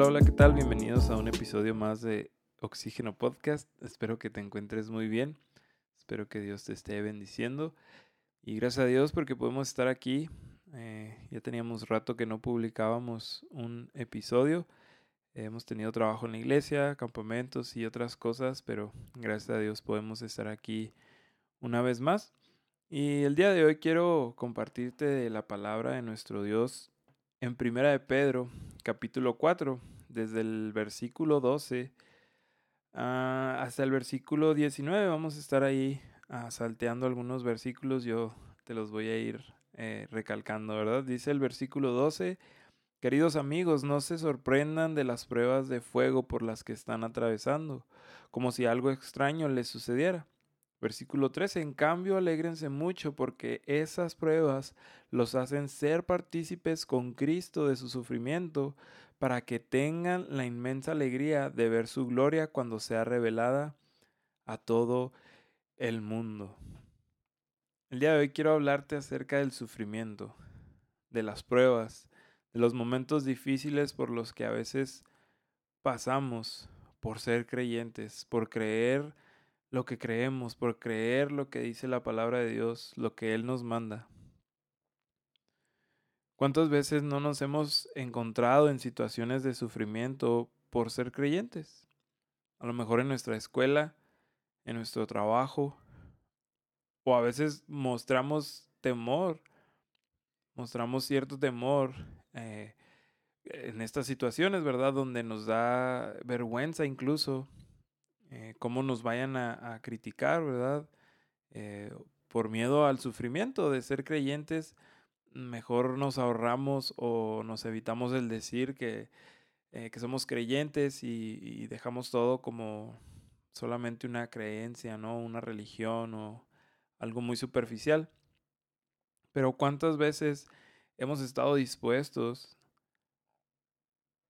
Hola, hola, ¿qué tal? Bienvenidos a un episodio más de Oxígeno Podcast. Espero que te encuentres muy bien. Espero que Dios te esté bendiciendo. Y gracias a Dios porque podemos estar aquí. Eh, ya teníamos rato que no publicábamos un episodio. hemos tenido trabajo en la iglesia, campamentos y otras cosas, pero gracias a Dios podemos estar aquí una vez más. Y el día de hoy quiero compartirte la palabra de nuestro Dios en Primera de Pedro, capítulo 4, desde el versículo 12 ah, hasta el versículo 19. Vamos a estar ahí ah, salteando algunos versículos. Yo te los voy a ir eh, recalcando, ¿verdad? Dice el versículo 12. Queridos amigos, no se sorprendan de las pruebas de fuego por las que están atravesando, como si algo extraño les sucediera Versículo 13, en cambio, alégrense mucho porque esas pruebas los hacen ser partícipes con Cristo de su sufrimiento, para que tengan la inmensa alegría de ver su gloria cuando sea revelada a todo el mundo. El día de hoy quiero hablarte acerca del sufrimiento, de las pruebas, de los momentos difíciles por los que a veces pasamos por ser creyentes, por creer lo que creemos, por creer lo que dice la palabra de Dios, lo que Él nos manda. ¿Cuántas veces no nos hemos encontrado en situaciones de sufrimiento por ser creyentes? A lo mejor en nuestra escuela, en nuestro trabajo, o a veces mostramos temor, mostramos cierto temor eh, en estas situaciones, ¿verdad? Donde nos da vergüenza incluso eh, cómo nos vayan a, criticar, ¿verdad? Eh, por miedo al sufrimiento de ser creyentes, mejor nos ahorramos o nos evitamos el decir que, eh, que somos creyentes y, dejamos todo como solamente una creencia, ¿no? Una religión o algo muy superficial. Pero ¿cuántas veces hemos estado dispuestos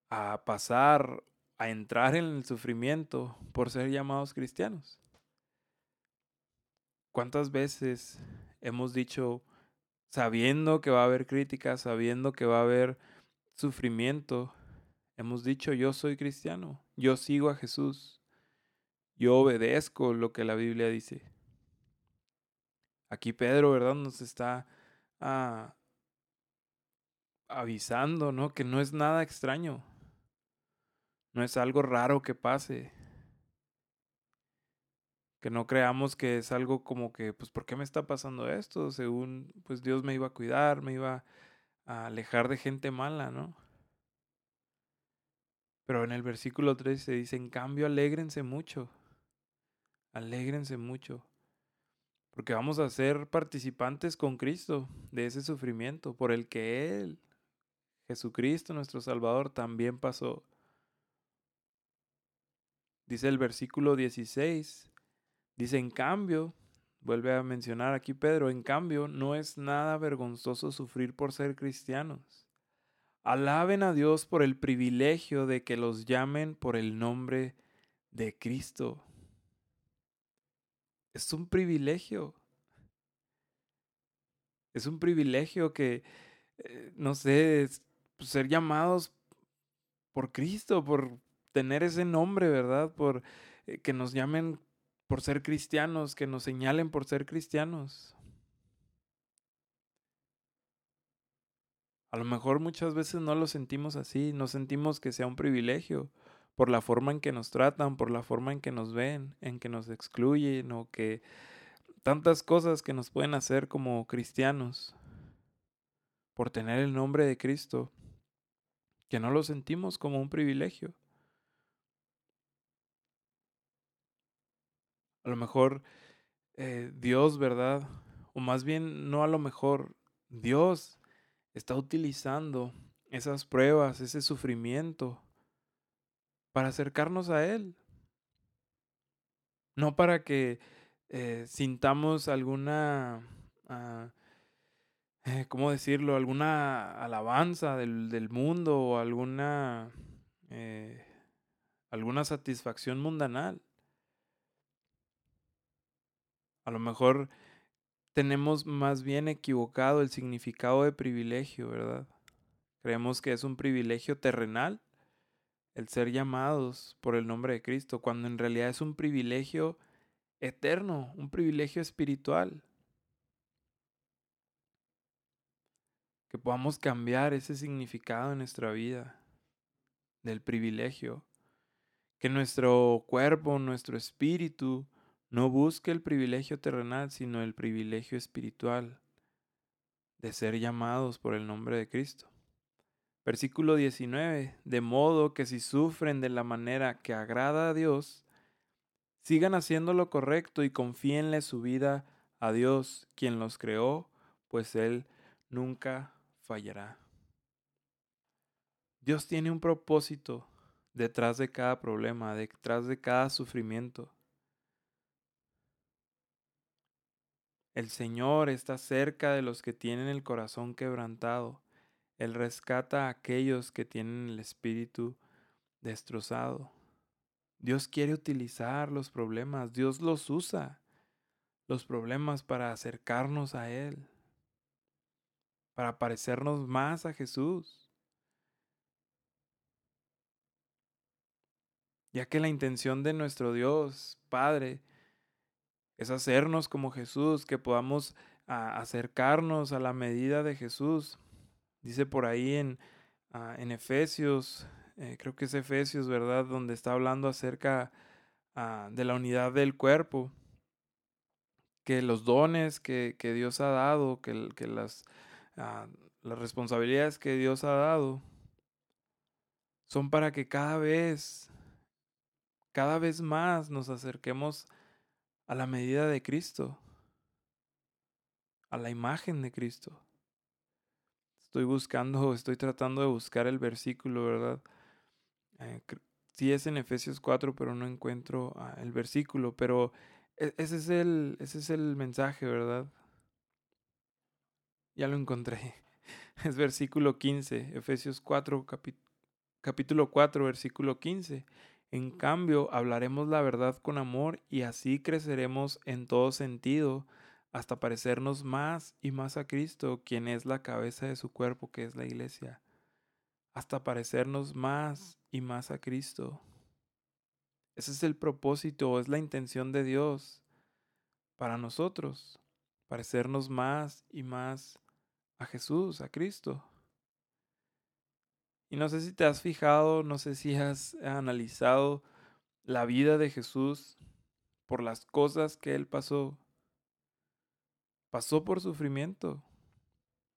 a pasar a entrar en el sufrimiento por ser llamados cristianos. ¿Cuántas veces hemos dicho, sabiendo que va a haber críticas, sabiendo que va a haber sufrimiento, hemos dicho, yo soy cristiano, yo sigo a Jesús, yo obedezco lo que la Biblia dice? Aquí Pedro, ¿verdad? Nos está ah, avisando, ¿no? Que no es nada extraño. No es algo raro que pase. Que no creamos que es algo como que, pues, ¿por qué me está pasando esto? Según, pues, Dios me iba a cuidar, me iba a alejar de gente mala, ¿no? Pero en el versículo 3 se dice, en cambio, alégrense mucho. Alégrense mucho. Porque vamos a ser participantes con Cristo de ese sufrimiento por el que Él, Jesucristo, nuestro Salvador, también pasó. Dice el versículo 16, dice, en cambio, vuelve a mencionar aquí Pedro, en cambio, no es nada vergonzoso sufrir por ser cristianos. Alaben a Dios por el privilegio de que los llamen por el nombre de Cristo. Es un privilegio. Es un privilegio que, eh, no sé, pues, ser llamados por Cristo, por, tener ese nombre, ¿verdad? Por eh, que nos llamen por ser cristianos, que nos señalen por ser cristianos. A lo mejor muchas veces no lo sentimos así, no sentimos que sea un privilegio por la forma en que nos tratan, por la forma en que nos ven, en que nos excluyen o que tantas cosas que nos pueden hacer como cristianos por tener el nombre de Cristo, que no lo sentimos como un privilegio. A lo mejor eh, Dios, ¿verdad? O más bien, no a lo mejor, Dios está utilizando esas pruebas, ese sufrimiento, para acercarnos a Él. No para que eh, sintamos alguna, ah, eh, ¿cómo decirlo? Alguna alabanza del, del mundo o alguna, alguna satisfacción mundanal. A lo mejor tenemos más bien equivocado el significado de privilegio, ¿verdad? Creemos que es un privilegio terrenal, el ser llamados por el nombre de Cristo, cuando en realidad es un privilegio eterno, un privilegio espiritual. Que podamos cambiar ese significado en nuestra vida del privilegio. Que nuestro cuerpo, nuestro espíritu, no busque el privilegio terrenal, sino el privilegio espiritual de ser llamados por el nombre de Cristo. Versículo 19, de modo que si sufren de la manera que agrada a Dios, sigan haciendo lo correcto y confíenle su vida a Dios, quien los creó, pues Él nunca fallará. Dios tiene un propósito detrás de cada problema, detrás de cada sufrimiento. El Señor está cerca de los que tienen el corazón quebrantado. Él rescata a aquellos que tienen el espíritu destrozado. Dios quiere utilizar los problemas, Dios los usa, los problemas para acercarnos a Él, para parecernos más a Jesús. Ya que la intención de nuestro Dios, Padre, es hacernos como Jesús, que podamos acercarnos a la medida de Jesús. Dice por ahí en, en Efesios, eh, creo que es Efesios, ¿verdad? Donde está hablando acerca de la unidad del cuerpo, que los dones que, Dios ha dado, que, que las, las responsabilidades que Dios ha dado, son para que cada vez, cada vez más nos acerquemos a la medida de Cristo, a la imagen de Cristo. Estoy buscando, estoy tratando de buscar el versículo, ¿verdad? Eh, sí es en Efesios 4, pero no encuentro ah, el versículo, pero e, ese es, el, ese es el mensaje, ¿verdad? Ya lo encontré. Es versículo 15, Efesios 4, capítulo 4, versículo 15. En cambio, hablaremos la verdad con amor y así creceremos en todo sentido hasta parecernos más y más a Cristo, quien es la cabeza de su cuerpo, que es la iglesia. Hasta parecernos más y más a Cristo. Ese es el propósito, es la intención de Dios para nosotros, parecernos más y más a Jesús, a Cristo. Y no sé si te has fijado, no sé si has analizado la vida de Jesús por las cosas que Él pasó. Pasó por sufrimiento.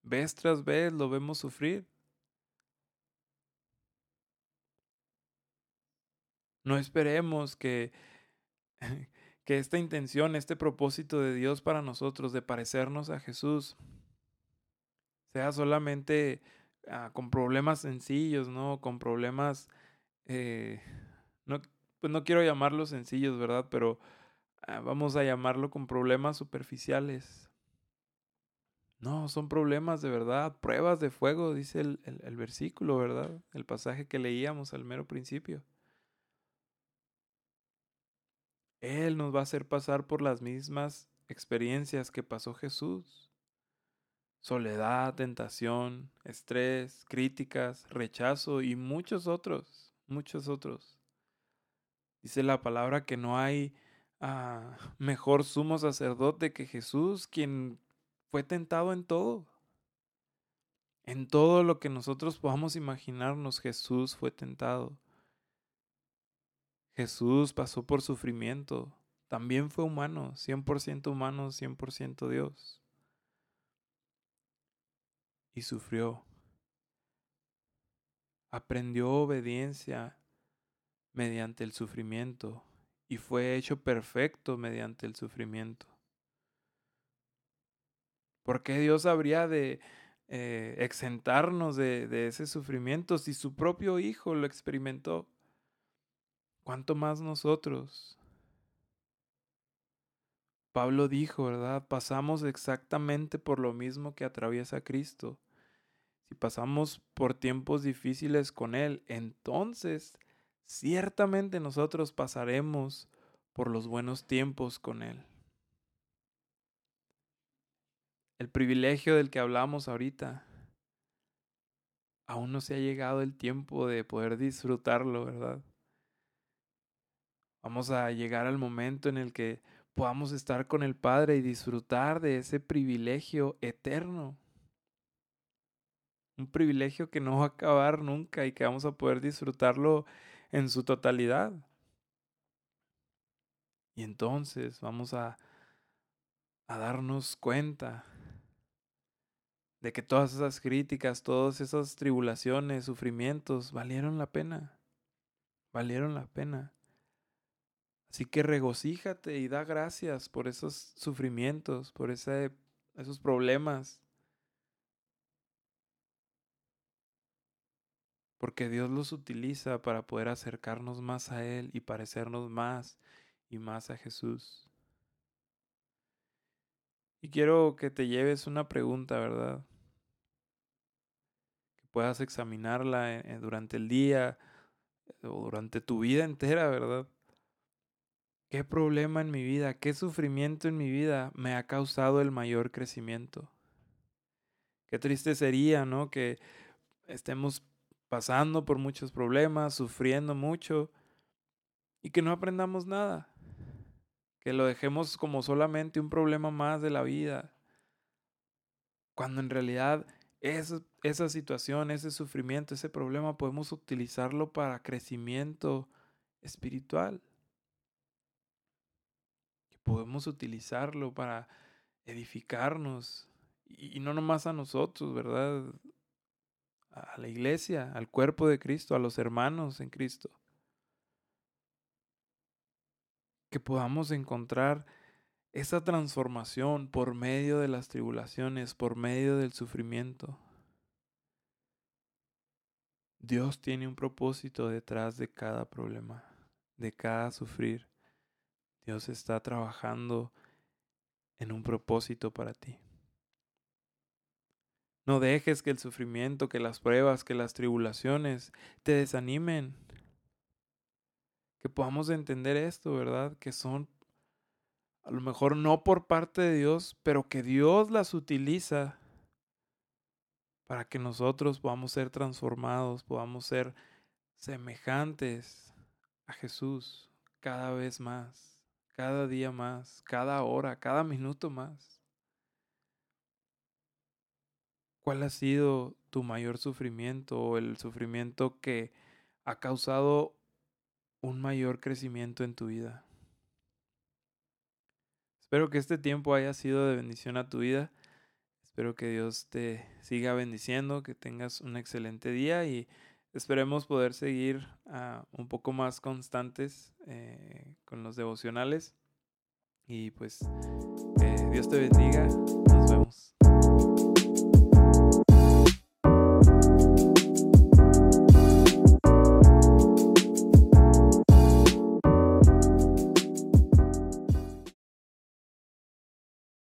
Vez tras vez lo vemos sufrir. No esperemos que, que esta intención, este propósito de Dios para nosotros de parecernos a Jesús, sea solamente Ah, con problemas sencillos, ¿no? Con problemas, eh, no, pues no quiero llamarlos sencillos, ¿verdad? Pero ah, vamos a llamarlo con problemas superficiales. No, son problemas de verdad, pruebas de fuego, dice el, el versículo, ¿verdad? El pasaje que leíamos al mero principio. Él nos va a hacer pasar por las mismas experiencias que pasó Jesús soledad, tentación, estrés, críticas, rechazo y muchos otros, muchos otros. Dice la palabra que no hay ah, mejor sumo sacerdote que Jesús, quien fue tentado en todo. En todo lo que nosotros podamos imaginarnos, Jesús fue tentado. Jesús pasó por sufrimiento. También fue humano, 100% humano, 100% Dios y sufrió. Aprendió obediencia mediante el sufrimiento y fue hecho perfecto mediante el sufrimiento. ¿Por qué Dios habría de eh, exentarnos de, de ese sufrimiento si su propio Hijo lo experimentó? ¿Cuánto más nosotros? Pablo dijo, ¿verdad? Pasamos exactamente por lo mismo que atraviesa Cristo. Si pasamos por tiempos difíciles con Él, entonces ciertamente nosotros pasaremos por los buenos tiempos con Él. El privilegio del que hablamos ahorita aún no se ha llegado el tiempo de poder disfrutarlo, ¿verdad? Vamos a llegar al momento en el que podamos estar con el Padre y disfrutar de ese privilegio eterno. Un privilegio que no va a acabar nunca y que vamos a poder disfrutarlo en su totalidad. Y entonces vamos a, darnos cuenta de que todas esas críticas, todas esas tribulaciones, sufrimientos, valieron la pena. Valieron la pena. Así que regocíjate y da gracias por esos sufrimientos, por esos problemas. Porque Dios los utiliza para poder acercarnos más a Él y parecernos más y más a Jesús. Y quiero que te lleves una pregunta, ¿verdad? puedas examinarla eh, durante el día o durante tu vida entera, ¿verdad? ¿Qué problema en mi vida, qué sufrimiento en mi vida me ha causado el mayor crecimiento? Qué triste sería, ¿no? Que estemos pasando por muchos problemas, sufriendo mucho y que no aprendamos nada. Que lo dejemos como solamente un problema más de la vida. Cuando en realidad esa, esa situación, ese sufrimiento, ese problema, podemos utilizarlo para crecimiento espiritual. Podemos utilizarlo para edificarnos y, no nomás a nosotros, ¿verdad? A la iglesia, al cuerpo de Cristo, a los hermanos en Cristo. Que podamos encontrar esa transformación por medio de las tribulaciones, por medio del sufrimiento. Dios tiene un propósito detrás de cada problema, de cada sufrir. Dios está trabajando en un propósito para ti. No dejes que el sufrimiento, que las pruebas, que las tribulaciones te desanimen. Que podamos entender esto, ¿verdad? Que son a lo mejor no por parte de Dios, pero que Dios las utiliza para que nosotros podamos ser transformados, podamos ser semejantes a Jesús cada vez más, cada día más, cada hora, cada minuto más. ¿Cuál ha sido tu mayor sufrimiento o el sufrimiento que ha causado un mayor crecimiento en tu vida? Espero que este tiempo haya sido de bendición a tu vida. Espero que Dios te siga bendiciendo, que tengas un excelente día y esperemos poder seguir uh, un poco más constantes eh, con los devocionales. Y pues, que Dios te bendiga. Nos vemos.